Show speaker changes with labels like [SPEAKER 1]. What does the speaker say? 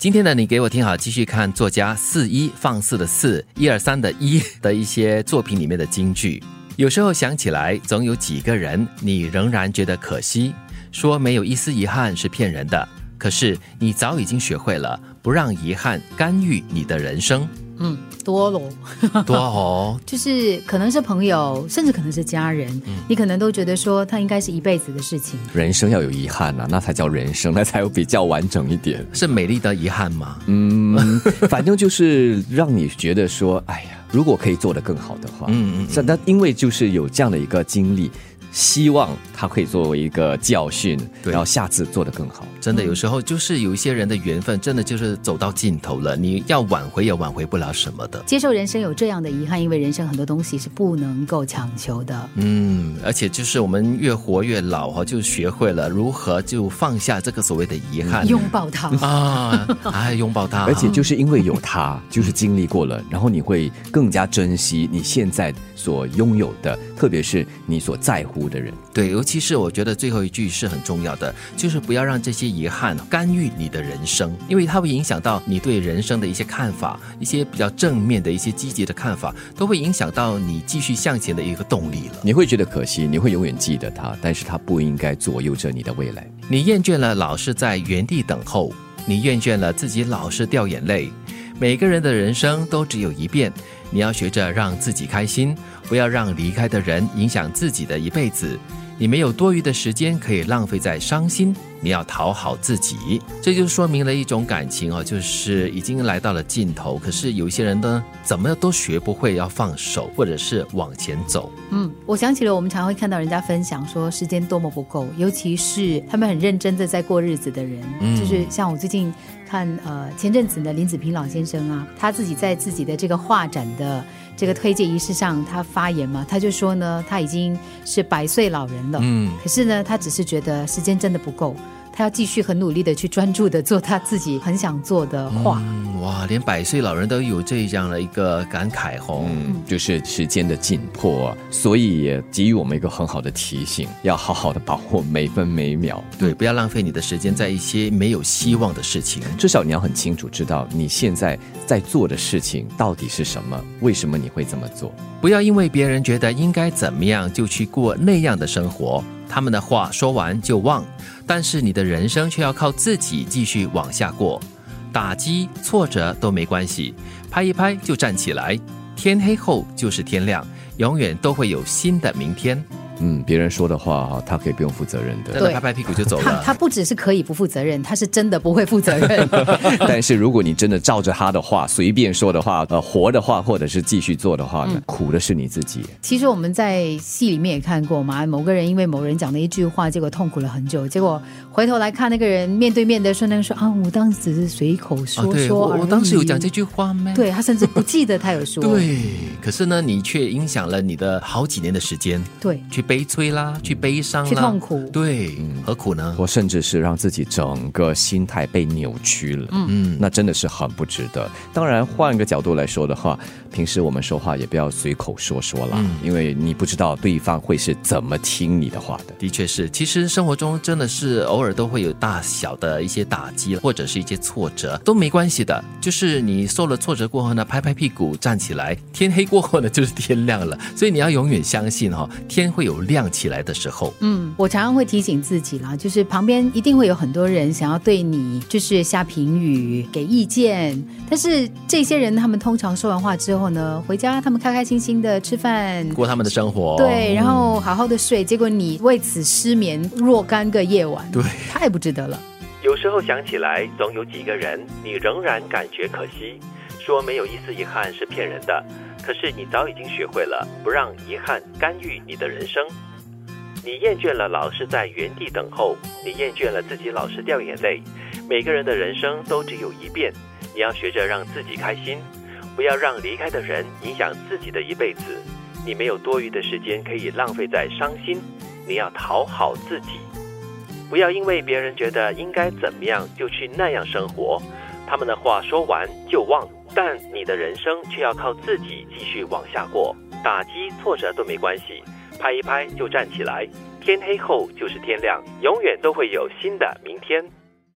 [SPEAKER 1] 今天呢，你给我听好，继续看作家四一放肆的四一二三的一的一些作品里面的金句。有时候想起来，总有几个人，你仍然觉得可惜，说没有一丝遗憾是骗人的。可是你早已经学会了不让遗憾干预你的人生。
[SPEAKER 2] 嗯，多喽，
[SPEAKER 1] 多哦，
[SPEAKER 2] 就是可能是朋友，甚至可能是家人，你可能都觉得说他应该是一辈子的事情。
[SPEAKER 3] 人生要有遗憾呐，那才叫人生，那才有比较完整一点。
[SPEAKER 1] 是美丽的遗憾吗？
[SPEAKER 3] 嗯，反正就是让你觉得说，哎呀，如果可以做得更好的话，嗯嗯，那因为就是有这样的一个经历。希望他可以作为一个教训，然后下次做得更好。
[SPEAKER 1] 真的，有时候就是有一些人的缘分，真的就是走到尽头了，你要挽回也挽回不了什么的。
[SPEAKER 2] 接受人生有这样的遗憾，因为人生很多东西是不能够强求的。
[SPEAKER 1] 嗯，而且就是我们越活越老哈，就学会了如何就放下这个所谓的遗憾，
[SPEAKER 2] 拥抱它
[SPEAKER 1] 啊，哎，拥抱它。
[SPEAKER 3] 而且就是因为有它，就是经历过了，然后你会更加珍惜你现在所拥有的，特别是你所在乎。的人
[SPEAKER 1] 对，尤其是我觉得最后一句是很重要的，就是不要让这些遗憾干预你的人生，因为它会影响到你对人生的一些看法，一些比较正面的一些积极的看法，都会影响到你继续向前的一个动力了。
[SPEAKER 3] 你会觉得可惜，你会永远记得它，但是它不应该左右着你的未来。
[SPEAKER 1] 你厌倦了老是在原地等候，你厌倦了自己老是掉眼泪。每个人的人生都只有一遍，你要学着让自己开心。不要让离开的人影响自己的一辈子。你没有多余的时间可以浪费在伤心，你要讨好自己，这就说明了一种感情哦，就是已经来到了尽头。可是有一些人呢，怎么都学不会要放手，或者是往前走。
[SPEAKER 2] 嗯，我想起了我们常会看到人家分享说时间多么不够，尤其是他们很认真的在过日子的人，就是像我最近看呃前阵子的林子平老先生啊，他自己在自己的这个画展的。这个推介仪式上，他发言嘛，他就说呢，他已经是百岁老人了，嗯，可是呢，他只是觉得时间真的不够。他要继续很努力的去专注的做他自己很想做的画。
[SPEAKER 1] 哇，连百岁老人都有这样的一个感慨吼，
[SPEAKER 3] 嗯，就是时间的紧迫，所以也给予我们一个很好的提醒，要好好的把握每分每秒。
[SPEAKER 1] 对，不要浪费你的时间在一些没有希望的事情。
[SPEAKER 3] 至少你要很清楚知道你现在在做的事情到底是什么，为什么你会这么做。
[SPEAKER 1] 不要因为别人觉得应该怎么样，就去过那样的生活。他们的话说完就忘，但是你的人生却要靠自己继续往下过。打击、挫折都没关系，拍一拍就站起来。天黑后就是天亮，永远都会有新的明天。
[SPEAKER 3] 嗯，别人说的话哈，他可以不用负责任的，
[SPEAKER 1] 真的拍拍屁股就走了。
[SPEAKER 2] 他他不只是可以不负责任，他是真的不会负责任。
[SPEAKER 3] 但是如果你真的照着他的话随便说的话，呃，活的话，或者是继续做的话，苦的是你自己。
[SPEAKER 2] 其实我们在戏里面也看过嘛，某个人因为某人讲的一句话，结果痛苦了很久，结果回头来看那个人面对面的说，那个说啊，我当时只是随口说说
[SPEAKER 1] 我当时有讲这句话吗？
[SPEAKER 2] 对他甚至不记得他有说。
[SPEAKER 1] 对，可是呢，你却影响了你的好几年的时间。
[SPEAKER 2] 对，
[SPEAKER 1] 去悲催啦。去悲伤，
[SPEAKER 2] 去痛苦，
[SPEAKER 1] 对，何苦呢？
[SPEAKER 3] 我甚至是让自己整个心态被扭曲了，嗯，那真的是很不值得。当然，换个角度来说的话，平时我们说话也不要随口说说啦，因为你不知道对方会是怎么听你的话的。
[SPEAKER 1] 的确是，其实生活中真的是偶尔都会有大小的一些打击，或者是一些挫折，都没关系的。就是你受了挫折过后呢，拍拍屁股站起来，天黑过后呢就是天亮了。所以你要永远相信哈，天会有亮起来的。时候，
[SPEAKER 2] 嗯，我常常会提醒自己啦，就是旁边一定会有很多人想要对你就是下评语、给意见，但是这些人他们通常说完话之后呢，回家他们开开心心的吃饭，
[SPEAKER 1] 过他们的生活，
[SPEAKER 2] 对，然后好好的睡，结果你为此失眠若干个夜晚，
[SPEAKER 1] 对，
[SPEAKER 2] 太不值得了。
[SPEAKER 1] 有时候想起来，总有几个人，你仍然感觉可惜，说没有一丝遗憾是骗人的，可是你早已经学会了不让遗憾干预你的人生。你厌倦了老是在原地等候，你厌倦了自己老是掉眼泪。每个人的人生都只有一遍，你要学着让自己开心，不要让离开的人影响自己的一辈子。你没有多余的时间可以浪费在伤心，你要讨好自己，不要因为别人觉得应该怎么样就去那样生活。他们的话说完就忘，但你的人生却要靠自己继续往下过。打击挫折都没关系。拍一拍就站起来，天黑后就是天亮，永远都会有新的明天。